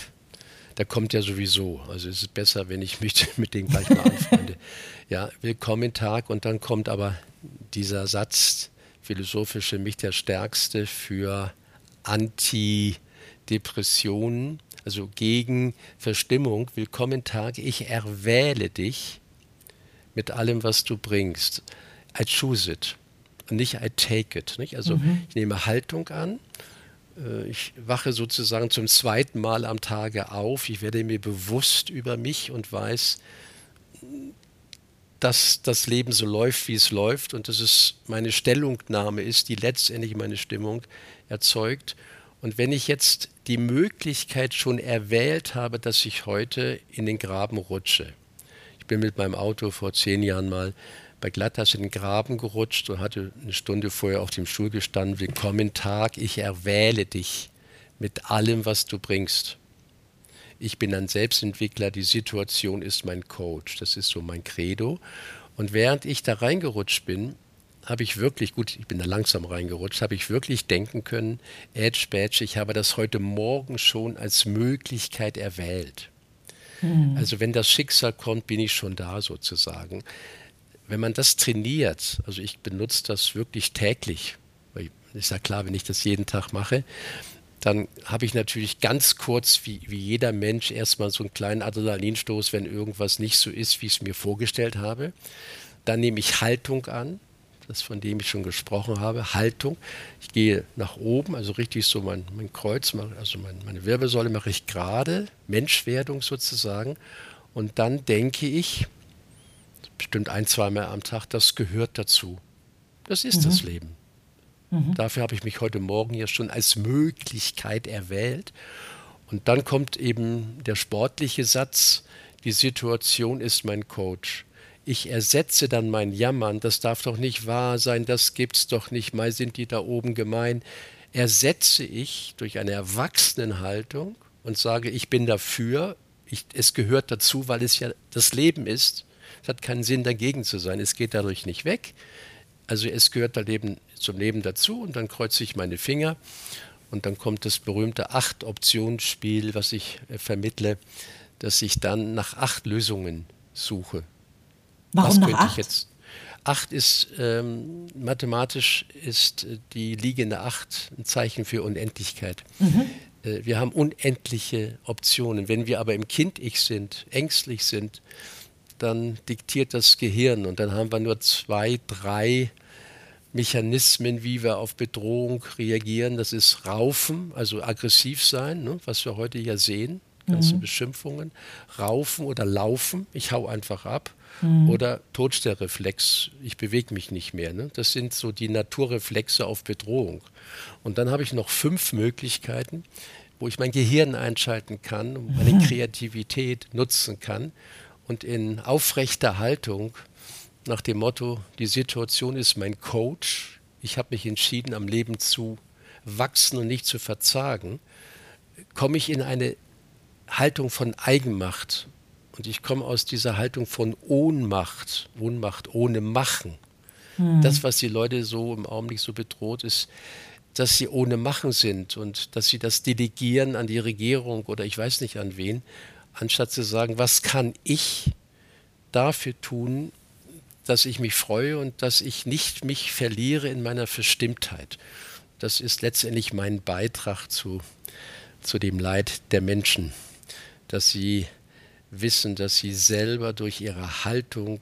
Der kommt ja sowieso. Also es ist besser, wenn ich mich mit dem gleich mal anfreunde. Ja, Willkommen Tag und dann kommt aber dieser Satz, philosophische mich der stärkste für Antidepressionen, also gegen Verstimmung. Willkommen Tag, ich erwähle dich mit allem, was du bringst. I choose it und nicht I take it. Nicht? Also mhm. ich nehme Haltung an. Äh, ich wache sozusagen zum zweiten Mal am Tage auf. Ich werde mir bewusst über mich und weiß, dass das Leben so läuft, wie es läuft und dass es meine Stellungnahme ist, die letztendlich meine Stimmung erzeugt. Und wenn ich jetzt die Möglichkeit schon erwählt habe, dass ich heute in den Graben rutsche. Ich bin mit meinem Auto vor zehn Jahren mal bei Glattas in den Graben gerutscht und hatte eine Stunde vorher auf dem Stuhl gestanden. Willkommen Tag, ich erwähle dich mit allem, was du bringst ich bin ein Selbstentwickler, die Situation ist mein Coach. Das ist so mein Credo. Und während ich da reingerutscht bin, habe ich wirklich, gut, ich bin da langsam reingerutscht, habe ich wirklich denken können, Edge Badge, ich habe das heute Morgen schon als Möglichkeit erwählt. Hm. Also wenn das Schicksal kommt, bin ich schon da sozusagen. Wenn man das trainiert, also ich benutze das wirklich täglich, weil ist ja klar, wenn ich das jeden Tag mache, dann habe ich natürlich ganz kurz, wie, wie jeder Mensch, erstmal so einen kleinen Adrenalinstoß, wenn irgendwas nicht so ist, wie ich es mir vorgestellt habe. Dann nehme ich Haltung an, das von dem ich schon gesprochen habe, Haltung. Ich gehe nach oben, also richtig so mein, mein Kreuz, also mein, meine Wirbelsäule mache ich gerade, Menschwerdung sozusagen. Und dann denke ich, bestimmt ein, zweimal am Tag, das gehört dazu. Das ist mhm. das Leben. Mhm. Dafür habe ich mich heute Morgen ja schon als Möglichkeit erwählt. Und dann kommt eben der sportliche Satz, die Situation ist mein Coach. Ich ersetze dann mein Jammern, das darf doch nicht wahr sein, das gibt's doch nicht, mal sind die da oben gemein. Ersetze ich durch eine Erwachsenenhaltung und sage, ich bin dafür, ich, es gehört dazu, weil es ja das Leben ist. Es hat keinen Sinn, dagegen zu sein. Es geht dadurch nicht weg. Also es gehört da zum Leben dazu und dann kreuze ich meine Finger und dann kommt das berühmte Acht-Optionsspiel, was ich äh, vermittle, dass ich dann nach acht Lösungen suche. Warum was nach acht? Jetzt, Acht ist ähm, mathematisch ist die liegende Acht ein Zeichen für Unendlichkeit. Mhm. Äh, wir haben unendliche Optionen. Wenn wir aber im Kind-Ich sind, ängstlich sind, dann diktiert das Gehirn und dann haben wir nur zwei, drei Mechanismen, wie wir auf Bedrohung reagieren. Das ist Raufen, also aggressiv sein, ne, was wir heute ja sehen, ganze mhm. Beschimpfungen. Raufen oder Laufen, ich hau einfach ab. Mhm. Oder Todstellreflex, ich bewege mich nicht mehr. Ne? Das sind so die Naturreflexe auf Bedrohung. Und dann habe ich noch fünf Möglichkeiten, wo ich mein Gehirn einschalten kann und meine mhm. Kreativität nutzen kann und in aufrechter Haltung nach dem Motto, die Situation ist mein Coach, ich habe mich entschieden, am Leben zu wachsen und nicht zu verzagen, komme ich in eine Haltung von Eigenmacht. Und ich komme aus dieser Haltung von Ohnmacht, Ohnmacht ohne Machen. Hm. Das, was die Leute so im Augenblick so bedroht, ist, dass sie ohne Machen sind und dass sie das delegieren an die Regierung oder ich weiß nicht an wen, anstatt zu sagen, was kann ich dafür tun, dass ich mich freue und dass ich nicht mich verliere in meiner Verstimmtheit. Das ist letztendlich mein Beitrag zu, zu dem Leid der Menschen, dass sie wissen, dass sie selber durch ihre Haltung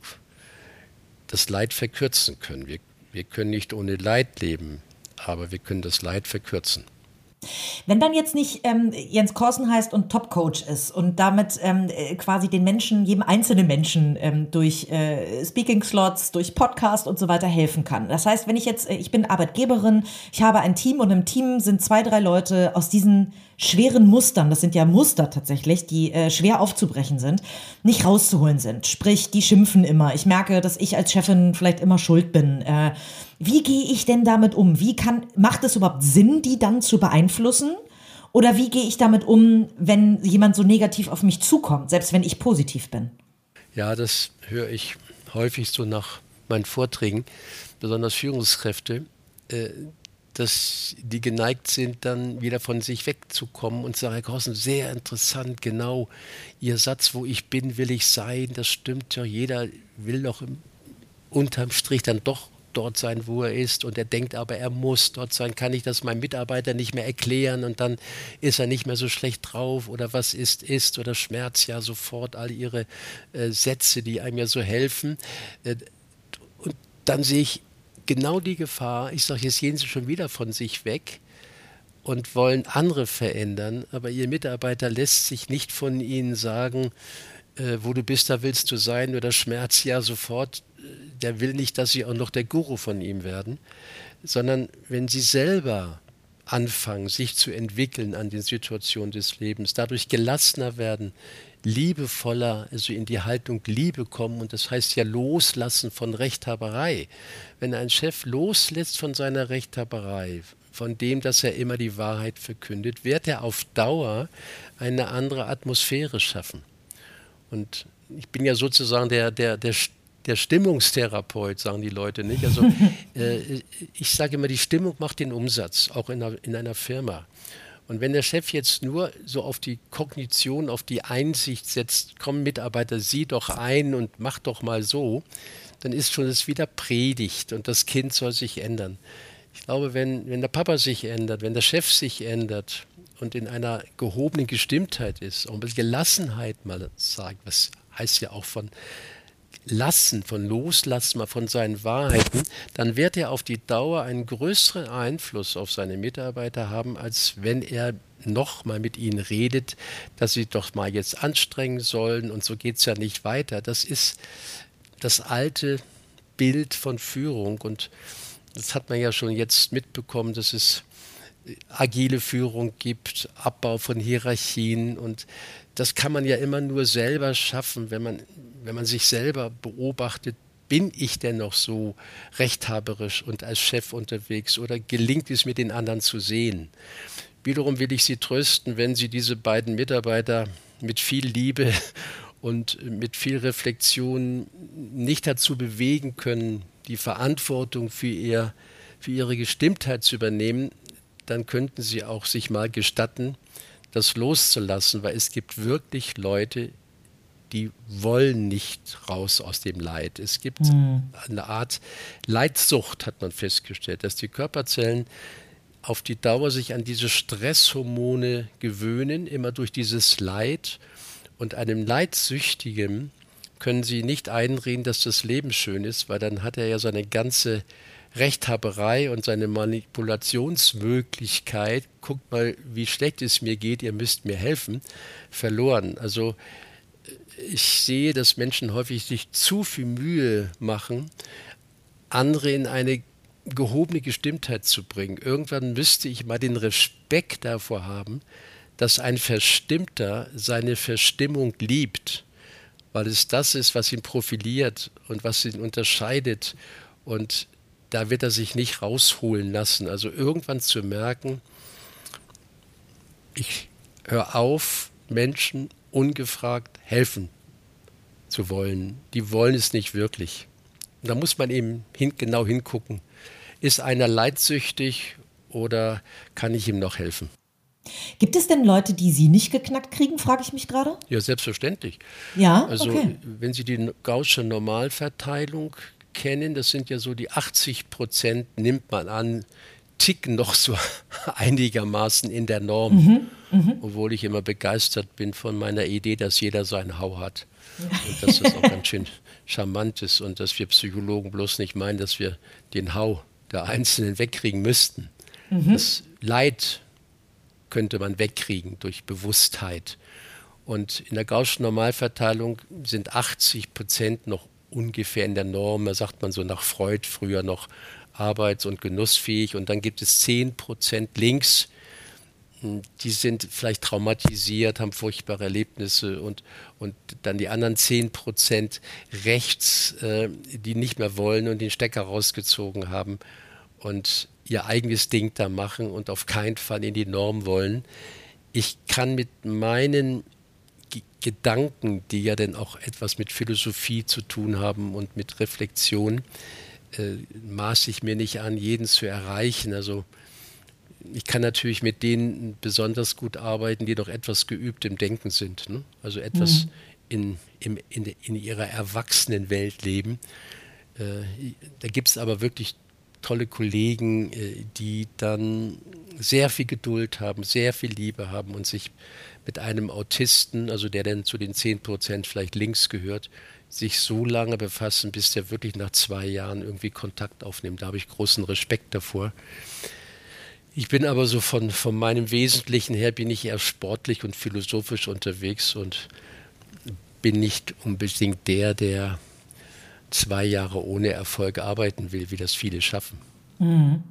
das Leid verkürzen können. Wir, wir können nicht ohne Leid leben, aber wir können das Leid verkürzen. Wenn dann jetzt nicht ähm, Jens Korsen heißt und Top-Coach ist und damit ähm, äh, quasi den Menschen, jedem einzelnen Menschen ähm, durch äh, Speaking-Slots, durch Podcast und so weiter helfen kann. Das heißt, wenn ich jetzt, äh, ich bin Arbeitgeberin, ich habe ein Team und im Team sind zwei, drei Leute aus diesen schweren Mustern, das sind ja Muster tatsächlich, die äh, schwer aufzubrechen sind, nicht rauszuholen sind. Sprich, die schimpfen immer. Ich merke, dass ich als Chefin vielleicht immer schuld bin. Äh, wie gehe ich denn damit um? Wie kann, macht es überhaupt Sinn, die dann zu beeinflussen? Oder wie gehe ich damit um, wenn jemand so negativ auf mich zukommt, selbst wenn ich positiv bin? Ja, das höre ich häufig so nach meinen Vorträgen, besonders Führungskräfte, äh, dass die geneigt sind, dann wieder von sich wegzukommen und sagen, Herr Grossen, sehr interessant, genau, Ihr Satz, wo ich bin, will ich sein, das stimmt ja, jeder will doch unterm Strich dann doch dort sein, wo er ist. Und er denkt aber, er muss dort sein, kann ich das meinem Mitarbeiter nicht mehr erklären? Und dann ist er nicht mehr so schlecht drauf oder was ist, ist oder Schmerz ja sofort all ihre äh, Sätze, die einem ja so helfen. Äh, und dann sehe ich genau die Gefahr, ich sage, jetzt gehen sie schon wieder von sich weg und wollen andere verändern, aber ihr Mitarbeiter lässt sich nicht von ihnen sagen, äh, wo du bist, da willst du sein oder Schmerz ja sofort der will nicht, dass sie auch noch der Guru von ihm werden, sondern wenn sie selber anfangen, sich zu entwickeln an den Situationen des Lebens, dadurch gelassener werden, liebevoller, also in die Haltung Liebe kommen. Und das heißt ja loslassen von Rechthaberei. Wenn ein Chef loslässt von seiner Rechthaberei, von dem, dass er immer die Wahrheit verkündet, wird er auf Dauer eine andere Atmosphäre schaffen. Und ich bin ja sozusagen der, der, der der Stimmungstherapeut, sagen die Leute nicht. Also äh, ich sage immer, die Stimmung macht den Umsatz, auch in einer, in einer Firma. Und wenn der Chef jetzt nur so auf die Kognition, auf die Einsicht setzt, komm Mitarbeiter, sieh doch ein und mach doch mal so, dann ist schon es wieder Predigt und das Kind soll sich ändern. Ich glaube, wenn, wenn der Papa sich ändert, wenn der Chef sich ändert und in einer gehobenen Gestimmtheit ist, auch mit Gelassenheit mal sagt, was heißt ja auch von Lassen, von Loslassen von seinen Wahrheiten, dann wird er auf die Dauer einen größeren Einfluss auf seine Mitarbeiter haben, als wenn er noch mal mit ihnen redet, dass sie doch mal jetzt anstrengen sollen und so geht es ja nicht weiter. Das ist das alte Bild von Führung und das hat man ja schon jetzt mitbekommen, dass es agile Führung gibt, Abbau von Hierarchien und das kann man ja immer nur selber schaffen, wenn man, wenn man sich selber beobachtet, bin ich denn noch so rechthaberisch und als Chef unterwegs oder gelingt es mir den anderen zu sehen? Wiederum will ich Sie trösten, wenn Sie diese beiden Mitarbeiter mit viel Liebe und mit viel Reflexion nicht dazu bewegen können, die Verantwortung für, ihr, für ihre Gestimmtheit zu übernehmen, dann könnten Sie auch sich mal gestatten, das loszulassen, weil es gibt wirklich Leute, die wollen nicht raus aus dem Leid. Es gibt mhm. eine Art Leidsucht, hat man festgestellt, dass die Körperzellen auf die Dauer sich an diese Stresshormone gewöhnen, immer durch dieses Leid. Und einem Leidsüchtigen können sie nicht einreden, dass das Leben schön ist, weil dann hat er ja seine ganze Rechthaberei und seine Manipulationsmöglichkeit, guckt mal, wie schlecht es mir geht, ihr müsst mir helfen, verloren. Also ich sehe, dass Menschen häufig sich zu viel Mühe machen, andere in eine gehobene Gestimmtheit zu bringen. Irgendwann müsste ich mal den Respekt davor haben, dass ein Verstimmter seine Verstimmung liebt, weil es das ist, was ihn profiliert und was ihn unterscheidet. Und da wird er sich nicht rausholen lassen. Also irgendwann zu merken, ich höre auf, Menschen ungefragt helfen zu wollen. Die wollen es nicht wirklich. Und da muss man eben hin, genau hingucken. Ist einer leidsüchtig oder kann ich ihm noch helfen? Gibt es denn Leute, die Sie nicht geknackt kriegen, frage ich mich gerade? Ja, selbstverständlich. Ja, also okay. wenn Sie die Gaußsche Normalverteilung kennen, das sind ja so die 80 Prozent, nimmt man an, ticken noch so einigermaßen in der Norm. Mhm, mh. Obwohl ich immer begeistert bin von meiner Idee, dass jeder seinen Hau hat. Und dass das auch ganz schön charmant ist und dass wir Psychologen bloß nicht meinen, dass wir den Hau der Einzelnen wegkriegen müssten. Mhm. Das Leid könnte man wegkriegen durch Bewusstheit. Und in der Gaußschen Normalverteilung sind 80 Prozent noch ungefähr in der Norm, da sagt man so nach Freud früher noch arbeits- und genussfähig. Und dann gibt es 10 Prozent links, die sind vielleicht traumatisiert, haben furchtbare Erlebnisse und, und dann die anderen 10 Prozent rechts, äh, die nicht mehr wollen und den Stecker rausgezogen haben und ihr eigenes Ding da machen und auf keinen Fall in die Norm wollen. Ich kann mit meinen Gedanken, die ja dann auch etwas mit Philosophie zu tun haben und mit Reflexion, äh, maße ich mir nicht an, jeden zu erreichen. Also ich kann natürlich mit denen besonders gut arbeiten, die doch etwas geübt im Denken sind. Ne? Also etwas mhm. in, in, in, in, ihrer Erwachsenenwelt leben. Äh, da gibt es aber wirklich tolle Kollegen, äh, die dann sehr viel Geduld haben, sehr viel Liebe haben und sich mit einem Autisten, also der dann zu den 10 Prozent vielleicht links gehört, sich so lange befassen, bis der wirklich nach zwei Jahren irgendwie Kontakt aufnimmt. Da habe ich großen Respekt davor. Ich bin aber so von, von meinem Wesentlichen her, bin ich eher sportlich und philosophisch unterwegs und bin nicht unbedingt der, der zwei Jahre ohne Erfolg arbeiten will, wie das viele schaffen. Mhm.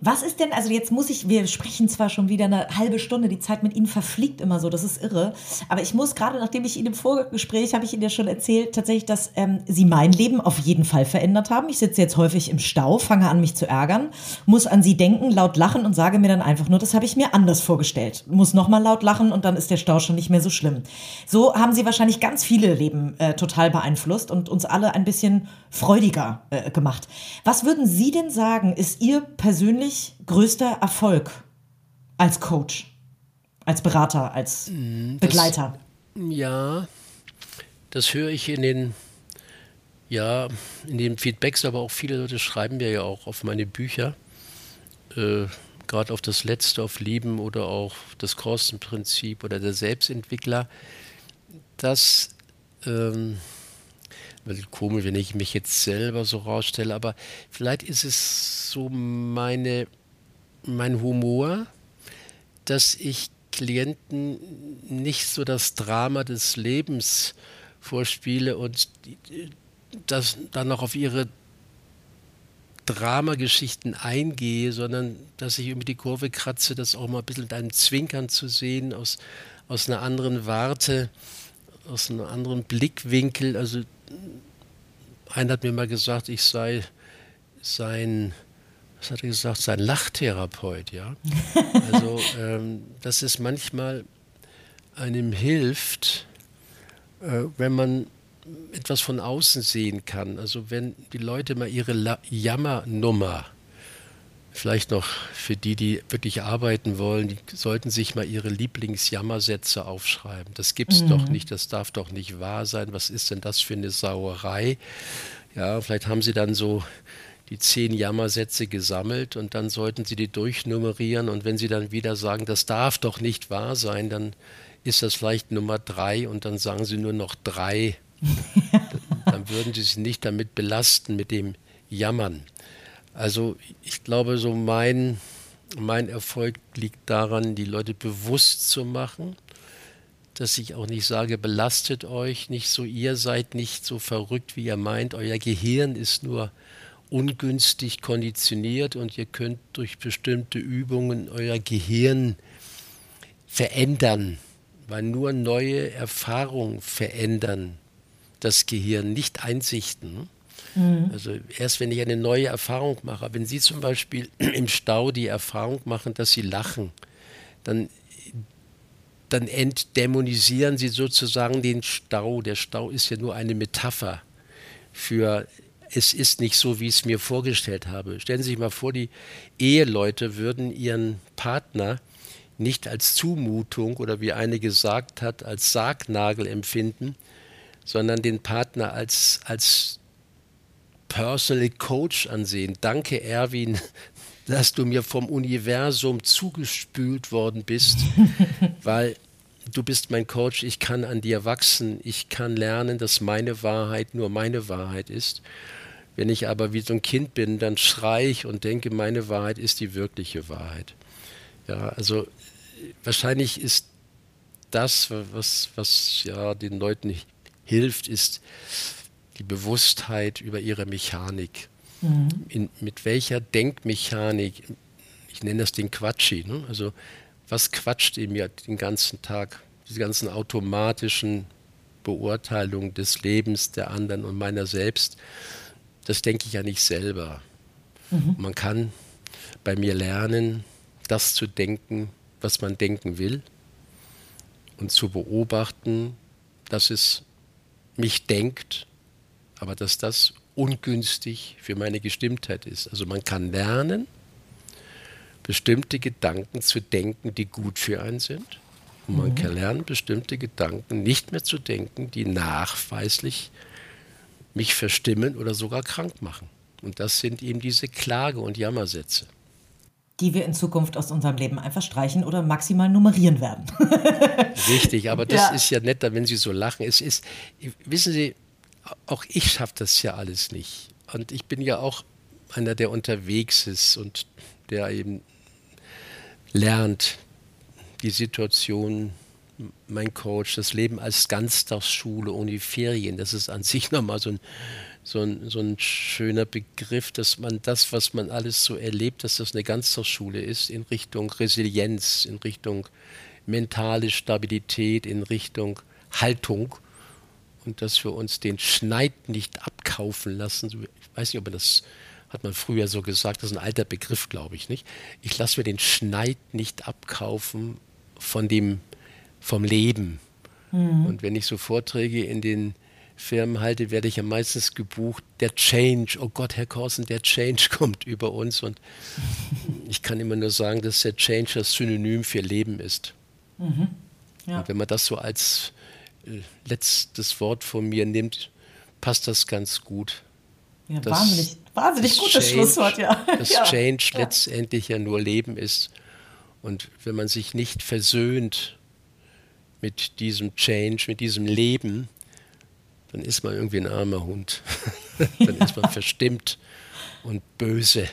Was ist denn, also jetzt muss ich, wir sprechen zwar schon wieder eine halbe Stunde, die Zeit mit Ihnen verfliegt immer so, das ist irre, aber ich muss gerade, nachdem ich Ihnen im Vorgespräch, habe ich Ihnen ja schon erzählt, tatsächlich, dass ähm, Sie mein Leben auf jeden Fall verändert haben. Ich sitze jetzt häufig im Stau, fange an, mich zu ärgern, muss an Sie denken, laut lachen und sage mir dann einfach nur, das habe ich mir anders vorgestellt. Muss nochmal laut lachen und dann ist der Stau schon nicht mehr so schlimm. So haben Sie wahrscheinlich ganz viele Leben äh, total beeinflusst und uns alle ein bisschen freudiger äh, gemacht. Was würden Sie denn sagen, sagen, ist Ihr persönlich größter Erfolg als Coach, als Berater, als mm, Begleiter? Das, ja, das höre ich in den, ja, in den Feedbacks, aber auch viele Leute schreiben mir ja auch auf meine Bücher, äh, gerade auf das Letzte, auf Lieben oder auch das Kostenprinzip oder der Selbstentwickler, dass ähm, komisch, wenn ich mich jetzt selber so rausstelle, aber vielleicht ist es so meine, mein Humor, dass ich Klienten nicht so das Drama des Lebens vorspiele und das dann noch auf ihre Dramageschichten eingehe, sondern dass ich irgendwie die Kurve kratze, das auch mal ein bisschen mit einem Zwinkern zu sehen, aus, aus einer anderen Warte, aus einem anderen Blickwinkel. Also einer hat mir mal gesagt, ich sei sein, was hat er gesagt, sein Lachtherapeut, ja. Also ähm, dass es manchmal einem hilft, äh, wenn man etwas von außen sehen kann. Also wenn die Leute mal ihre La Jammernummer vielleicht noch für die, die wirklich arbeiten wollen, die sollten sich mal ihre Lieblingsjammersätze aufschreiben. Das gibt's mhm. doch nicht, das darf doch nicht wahr sein. Was ist denn das für eine Sauerei? Ja, vielleicht haben sie dann so die zehn Jammersätze gesammelt und dann sollten sie die durchnummerieren und wenn sie dann wieder sagen, das darf doch nicht wahr sein, dann ist das vielleicht Nummer drei und dann sagen sie nur noch drei. dann würden sie sich nicht damit belasten mit dem Jammern. Also ich glaube, so mein, mein Erfolg liegt daran, die Leute bewusst zu machen, dass ich auch nicht sage, belastet euch nicht so, ihr seid nicht so verrückt, wie ihr meint, euer Gehirn ist nur ungünstig konditioniert und ihr könnt durch bestimmte Übungen euer Gehirn verändern, weil nur neue Erfahrungen verändern das Gehirn, nicht Einsichten. Mhm. Also erst wenn ich eine neue Erfahrung mache, wenn Sie zum Beispiel im Stau die Erfahrung machen, dass Sie lachen, dann, dann entdämonisieren Sie sozusagen den Stau. Der Stau ist ja nur eine Metapher für es ist nicht so, wie ich es mir vorgestellt habe. Stellen Sie sich mal vor, die Eheleute würden ihren Partner nicht als Zumutung oder wie eine gesagt hat, als Sargnagel empfinden, sondern den Partner als, als Personal Coach ansehen. Danke, Erwin, dass du mir vom Universum zugespült worden bist, weil du bist mein Coach, ich kann an dir wachsen, ich kann lernen, dass meine Wahrheit nur meine Wahrheit ist. Wenn ich aber wie so ein Kind bin, dann schreie ich und denke, meine Wahrheit ist die wirkliche Wahrheit. Ja, also wahrscheinlich ist das, was, was ja den Leuten hilft, ist die Bewusstheit über ihre Mechanik. Mhm. In, mit welcher Denkmechanik, ich nenne das den Quatschi, ne? also was quatscht in mir den ganzen Tag? Diese ganzen automatischen Beurteilungen des Lebens der anderen und meiner selbst das denke ich ja nicht selber. Mhm. Man kann bei mir lernen, das zu denken, was man denken will und zu beobachten, dass es mich denkt, aber dass das ungünstig für meine Gestimmtheit ist. Also man kann lernen, bestimmte Gedanken zu denken, die gut für einen sind. Und man mhm. kann lernen, bestimmte Gedanken nicht mehr zu denken, die nachweislich mich verstimmen oder sogar krank machen. Und das sind eben diese Klage- und Jammersätze. Die wir in Zukunft aus unserem Leben einfach streichen oder maximal nummerieren werden. Richtig, aber das ja. ist ja netter, wenn Sie so lachen. Es ist, wissen Sie, auch ich schaffe das ja alles nicht. Und ich bin ja auch einer, der unterwegs ist und der eben lernt, die Situation mein Coach, das Leben als Ganztagsschule ohne Ferien, das ist an sich nochmal so ein, so, ein, so ein schöner Begriff, dass man das, was man alles so erlebt, dass das eine Ganztagsschule ist, in Richtung Resilienz, in Richtung mentale Stabilität, in Richtung Haltung und dass wir uns den Schneid nicht abkaufen lassen. Ich weiß nicht, ob man das hat man früher so gesagt, das ist ein alter Begriff, glaube ich, nicht? Ich lasse mir den Schneid nicht abkaufen von dem vom Leben. Mhm. Und wenn ich so Vorträge in den Firmen halte, werde ich ja meistens gebucht, der Change, oh Gott, Herr Korsen, der Change kommt über uns. Und ich kann immer nur sagen, dass der Change das Synonym für Leben ist. Mhm. Ja. Und wenn man das so als letztes Wort von mir nimmt, passt das ganz gut. Ja, das, wahnsinnig, wahnsinnig gutes Change, Schlusswort, ja. Das ja. Change ja. letztendlich ja nur Leben ist. Und wenn man sich nicht versöhnt mit diesem Change, mit diesem Leben, dann ist man irgendwie ein armer Hund. dann ist man verstimmt und böse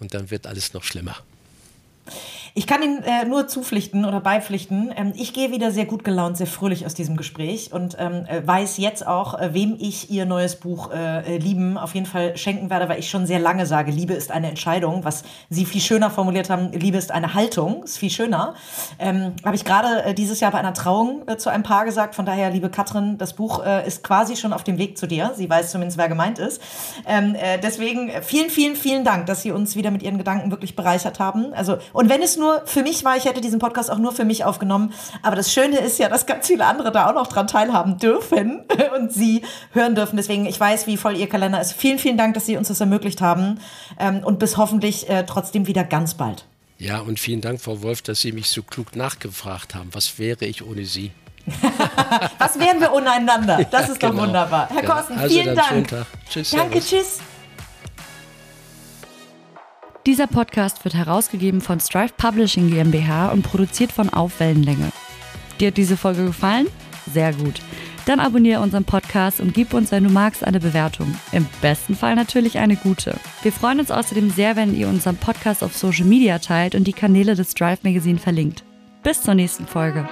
und dann wird alles noch schlimmer. Ich kann Ihnen äh, nur zupflichten oder beipflichten. Ähm, ich gehe wieder sehr gut gelaunt, sehr fröhlich aus diesem Gespräch und ähm, äh, weiß jetzt auch, äh, wem ich Ihr neues Buch äh, äh, Lieben auf jeden Fall schenken werde, weil ich schon sehr lange sage, Liebe ist eine Entscheidung, was Sie viel schöner formuliert haben, Liebe ist eine Haltung, ist viel schöner. Ähm, Habe ich gerade äh, dieses Jahr bei einer Trauung zu einem Paar gesagt, von daher, liebe Katrin, das Buch ist quasi schon auf dem Weg zu dir. Sie weiß zumindest, wer gemeint ist. Ähm, deswegen vielen, vielen, vielen Dank, dass Sie uns wieder mit Ihren Gedanken wirklich bereichert haben. Also, und wenn es nur nur für mich war. Ich hätte diesen Podcast auch nur für mich aufgenommen. Aber das Schöne ist ja, dass ganz viele andere da auch noch dran teilhaben dürfen und sie hören dürfen. Deswegen, ich weiß, wie voll ihr Kalender ist. Vielen, vielen Dank, dass Sie uns das ermöglicht haben. Ähm, und bis hoffentlich äh, trotzdem wieder ganz bald. Ja, und vielen Dank, Frau Wolf, dass Sie mich so klug nachgefragt haben. Was wäre ich ohne Sie? Was wären wir untereinander? Das ist genau. doch wunderbar. Herr genau. Korsten, also vielen Dank. Tschüss. Danke, servus. tschüss. Dieser Podcast wird herausgegeben von Strive Publishing GmbH und produziert von Auf Wellenlänge. Dir hat diese Folge gefallen? Sehr gut. Dann abonniere unseren Podcast und gib uns, wenn du magst, eine Bewertung. Im besten Fall natürlich eine gute. Wir freuen uns außerdem sehr, wenn ihr unseren Podcast auf Social Media teilt und die Kanäle des Drive Magazine verlinkt. Bis zur nächsten Folge.